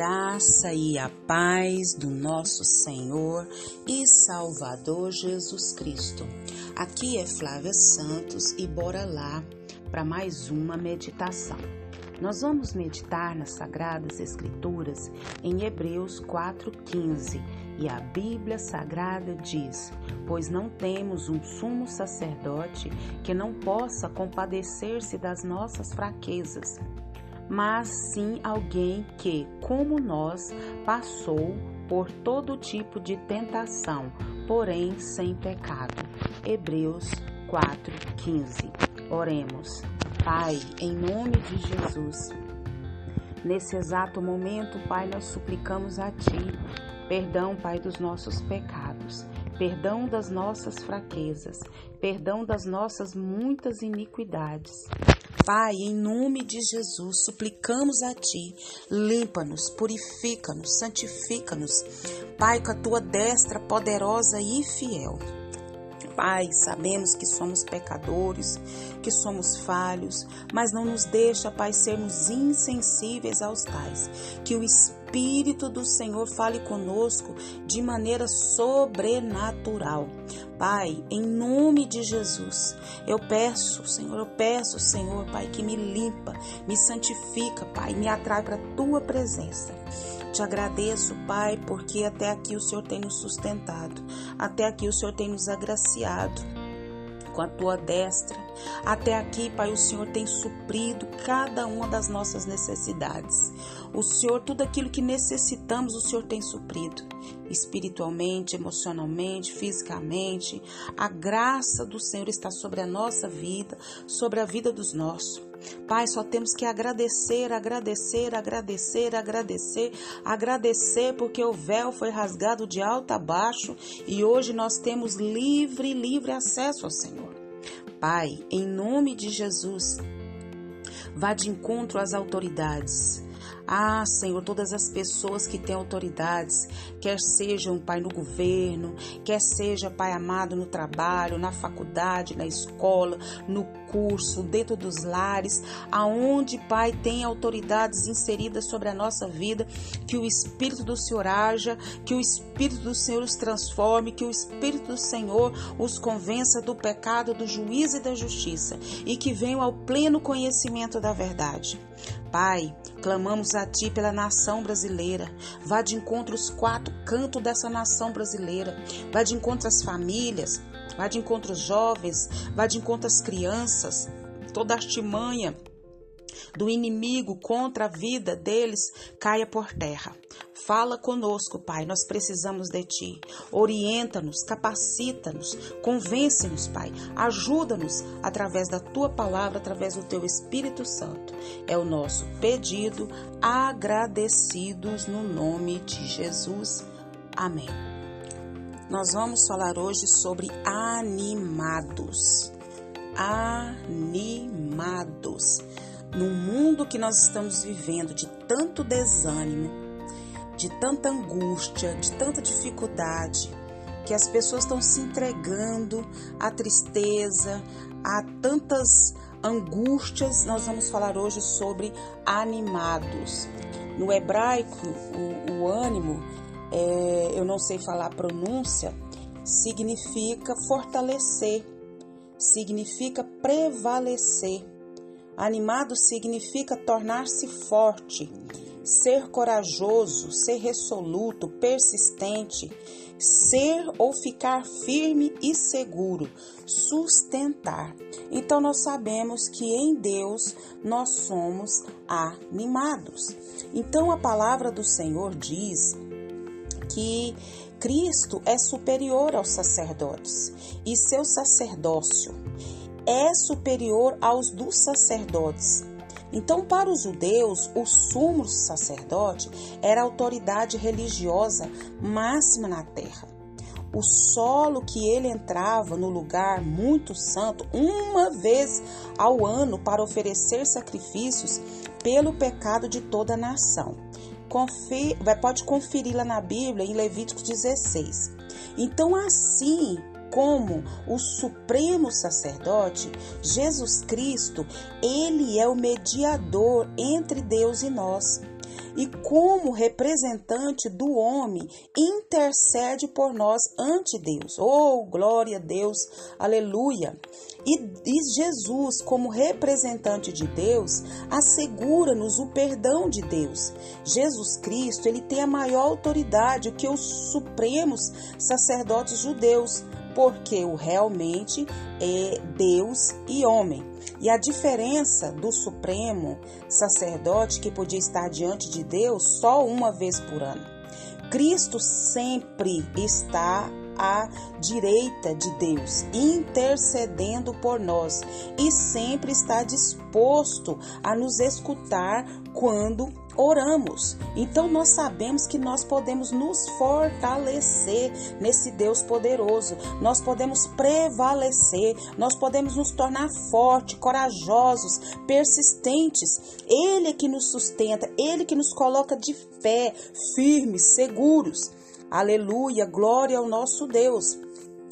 graça e a paz do nosso Senhor e Salvador Jesus Cristo. Aqui é Flávia Santos e bora lá para mais uma meditação. Nós vamos meditar nas Sagradas Escrituras em Hebreus 4,15 e a Bíblia Sagrada diz: Pois não temos um sumo sacerdote que não possa compadecer-se das nossas fraquezas mas sim alguém que, como nós, passou por todo tipo de tentação, porém sem pecado. Hebreus 4:15. Oremos. Pai, em nome de Jesus, nesse exato momento, Pai, nós suplicamos a Ti perdão, Pai, dos nossos pecados, perdão das nossas fraquezas, perdão das nossas muitas iniquidades. Pai, em nome de Jesus, suplicamos a Ti, limpa-nos, purifica-nos, santifica-nos, Pai, com a Tua destra poderosa e fiel. Pai, sabemos que somos pecadores, que somos falhos, mas não nos deixa, Pai, sermos insensíveis aos tais. Que o Espírito do Senhor fale conosco de maneira sobrenatural. Pai, em nome de Jesus, eu peço, Senhor, eu peço, Senhor, Pai, que me limpa, me santifica, Pai, me atrai para a tua presença. Te agradeço, Pai, porque até aqui o Senhor tem nos sustentado, até aqui o Senhor tem nos agraciado com a tua destra. Até aqui, Pai, o Senhor tem suprido cada uma das nossas necessidades. O Senhor, tudo aquilo que necessitamos, o Senhor tem suprido. Espiritualmente, emocionalmente, fisicamente. A graça do Senhor está sobre a nossa vida, sobre a vida dos nossos. Pai, só temos que agradecer, agradecer, agradecer, agradecer, agradecer, porque o véu foi rasgado de alto a baixo e hoje nós temos livre, livre acesso ao Senhor. Pai, em nome de Jesus, vá de encontro às autoridades ah, Senhor, todas as pessoas que têm autoridades, quer sejam, Pai, no governo, quer seja, Pai amado, no trabalho, na faculdade, na escola, no curso, dentro dos lares, aonde, Pai, tem autoridades inseridas sobre a nossa vida, que o Espírito do Senhor haja, que o Espírito do Senhor os transforme, que o Espírito do Senhor os convença do pecado, do juízo e da justiça, e que venham ao pleno conhecimento da verdade. Pai, clamamos a Ti pela nação brasileira. Vá de encontro aos quatro cantos dessa nação brasileira. Vá de encontro às famílias. Vá de encontro aos jovens. Vá de encontro às crianças. Toda artimanha do inimigo contra a vida deles caia por terra. Fala conosco, Pai, nós precisamos de Ti. Orienta-nos, capacita-nos, convence-nos, Pai. Ajuda-nos através da Tua palavra, através do Teu Espírito Santo. É o nosso pedido, agradecidos no nome de Jesus. Amém. Nós vamos falar hoje sobre animados. Animados no mundo que nós estamos vivendo de tanto desânimo, de tanta angústia, de tanta dificuldade, que as pessoas estão se entregando à tristeza, a tantas angústias, nós vamos falar hoje sobre animados. No hebraico, o, o ânimo, é, eu não sei falar a pronúncia, significa fortalecer, significa prevalecer. Animado significa tornar-se forte, ser corajoso, ser resoluto, persistente, ser ou ficar firme e seguro, sustentar. Então nós sabemos que em Deus nós somos animados. Então a palavra do Senhor diz que Cristo é superior aos sacerdotes e seu sacerdócio é superior aos dos sacerdotes. Então, para os judeus, o sumo sacerdote era a autoridade religiosa máxima na terra. O solo que ele entrava no lugar muito santo uma vez ao ano para oferecer sacrifícios pelo pecado de toda a nação. Confir, pode conferir lá na Bíblia em Levítico 16. Então, assim como o supremo sacerdote, Jesus Cristo, ele é o mediador entre Deus e nós. e, como representante do homem, intercede por nós ante Deus. Oh, glória a Deus, aleluia! E, e Jesus, como representante de Deus, assegura-nos o perdão de Deus. Jesus Cristo, ele tem a maior autoridade que os supremos sacerdotes judeus, porque o realmente é Deus e homem. E a diferença do Supremo sacerdote que podia estar diante de Deus só uma vez por ano. Cristo sempre está à direita de Deus, intercedendo por nós e sempre está disposto a nos escutar quando oramos. Então nós sabemos que nós podemos nos fortalecer nesse Deus poderoso. Nós podemos prevalecer, nós podemos nos tornar fortes, corajosos, persistentes. Ele é que nos sustenta, ele que nos coloca de pé, firmes, seguros. Aleluia, glória ao nosso Deus.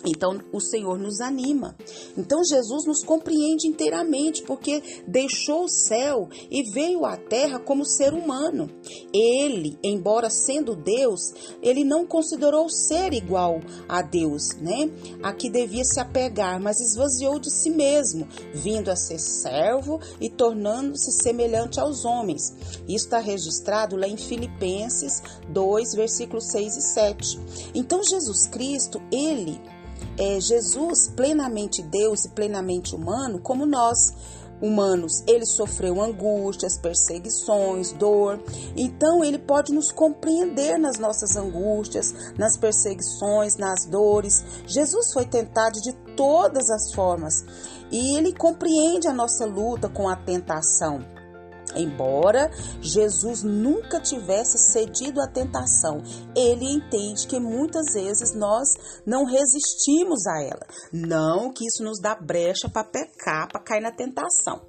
Então o Senhor nos anima. Então Jesus nos compreende inteiramente porque deixou o céu e veio à terra como ser humano. Ele, embora sendo Deus, ele não considerou ser igual a Deus, né? A que devia se apegar, mas esvaziou de si mesmo, vindo a ser servo e tornando-se semelhante aos homens. Isso está registrado lá em Filipenses 2, versículos 6 e 7. Então Jesus Cristo, ele é, Jesus, plenamente Deus e plenamente humano, como nós humanos, ele sofreu angústias, perseguições, dor. Então ele pode nos compreender nas nossas angústias, nas perseguições, nas dores. Jesus foi tentado de todas as formas e ele compreende a nossa luta com a tentação. Embora Jesus nunca tivesse cedido à tentação, ele entende que muitas vezes nós não resistimos a ela. Não que isso nos dá brecha para pecar, para cair na tentação.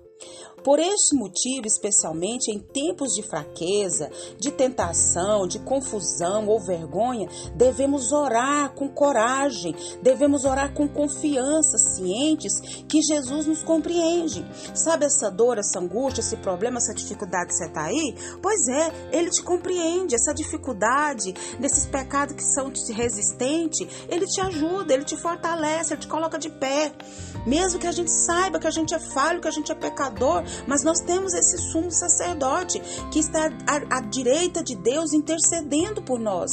Por este motivo, especialmente em tempos de fraqueza, de tentação, de confusão ou vergonha, devemos orar com coragem, devemos orar com confiança, cientes que Jesus nos compreende. Sabe essa dor, essa angústia, esse problema, essa dificuldade que você está aí? Pois é, Ele te compreende. Essa dificuldade, desses pecados que são resistentes, Ele te ajuda, Ele te fortalece, Ele te coloca de pé. Mesmo que a gente saiba que a gente é falho, que a gente é pecador, mas nós temos esse sumo sacerdote que está à, à direita de Deus intercedendo por nós.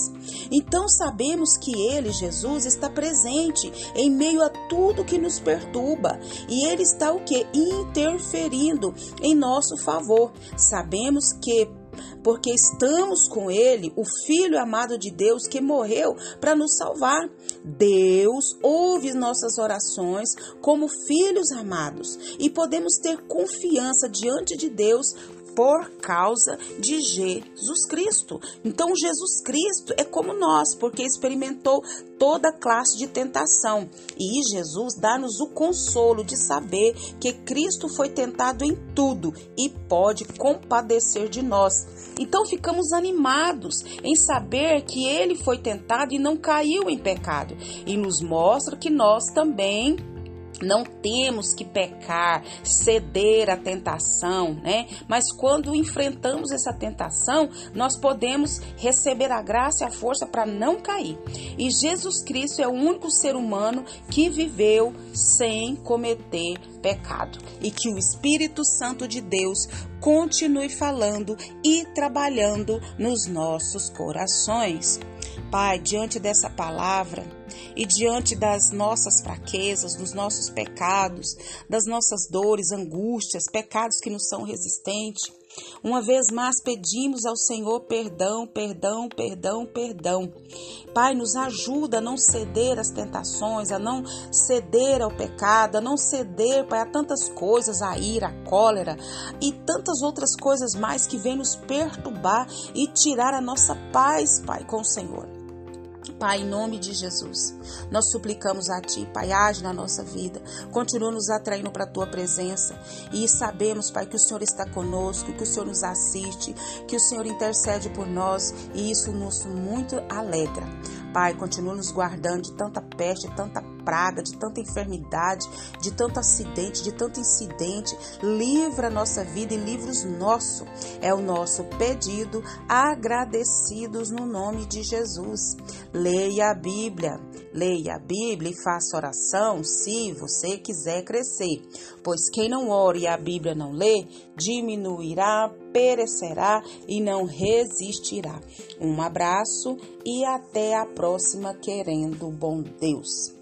Então sabemos que ele, Jesus, está presente em meio a tudo que nos perturba e ele está o que interferindo em nosso favor. Sabemos que porque estamos com Ele, o Filho amado de Deus que morreu para nos salvar. Deus ouve nossas orações como filhos amados e podemos ter confiança diante de Deus por causa de Jesus Cristo. Então, Jesus Cristo é como nós, porque experimentou toda classe de tentação. E Jesus dá-nos o consolo de saber que Cristo foi tentado em tudo e pode compadecer de nós. Então ficamos animados em saber que ele foi tentado e não caiu em pecado, e nos mostra que nós também não temos que pecar, ceder à tentação, né? Mas quando enfrentamos essa tentação, nós podemos receber a graça e a força para não cair. E Jesus Cristo é o único ser humano que viveu sem cometer pecado. E que o Espírito Santo de Deus continue falando e trabalhando nos nossos corações. Pai, diante dessa palavra e diante das nossas fraquezas, dos nossos pecados, das nossas dores, angústias, pecados que nos são resistentes, uma vez mais pedimos ao Senhor perdão, perdão, perdão, perdão. Pai, nos ajuda a não ceder às tentações, a não ceder ao pecado, a não ceder, Pai, a tantas coisas, a ira, a cólera e tantas outras coisas mais que vêm nos perturbar e tirar a nossa paz, Pai, com o Senhor. Pai, em nome de Jesus, nós suplicamos a Ti, Pai, age na nossa vida, continua nos atraindo para a Tua presença. E sabemos, Pai, que o Senhor está conosco, que o Senhor nos assiste, que o Senhor intercede por nós. E isso nos muito alegra. Pai, continua nos guardando de tanta peste, tanta praga, de tanta enfermidade, de tanto acidente, de tanto incidente. Livra a nossa vida e livra os nossos. É o nosso pedido, agradecidos no nome de Jesus. Leia a Bíblia, leia a Bíblia e faça oração se você quiser crescer. Pois quem não ore e a Bíblia não lê, diminuirá, perecerá e não resistirá. Um abraço e até a próxima, querendo bom Deus.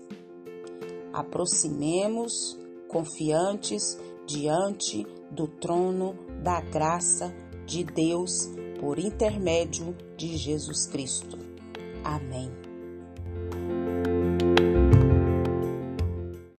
Aproximemos confiantes diante do trono da graça de Deus por intermédio de Jesus Cristo. Amém.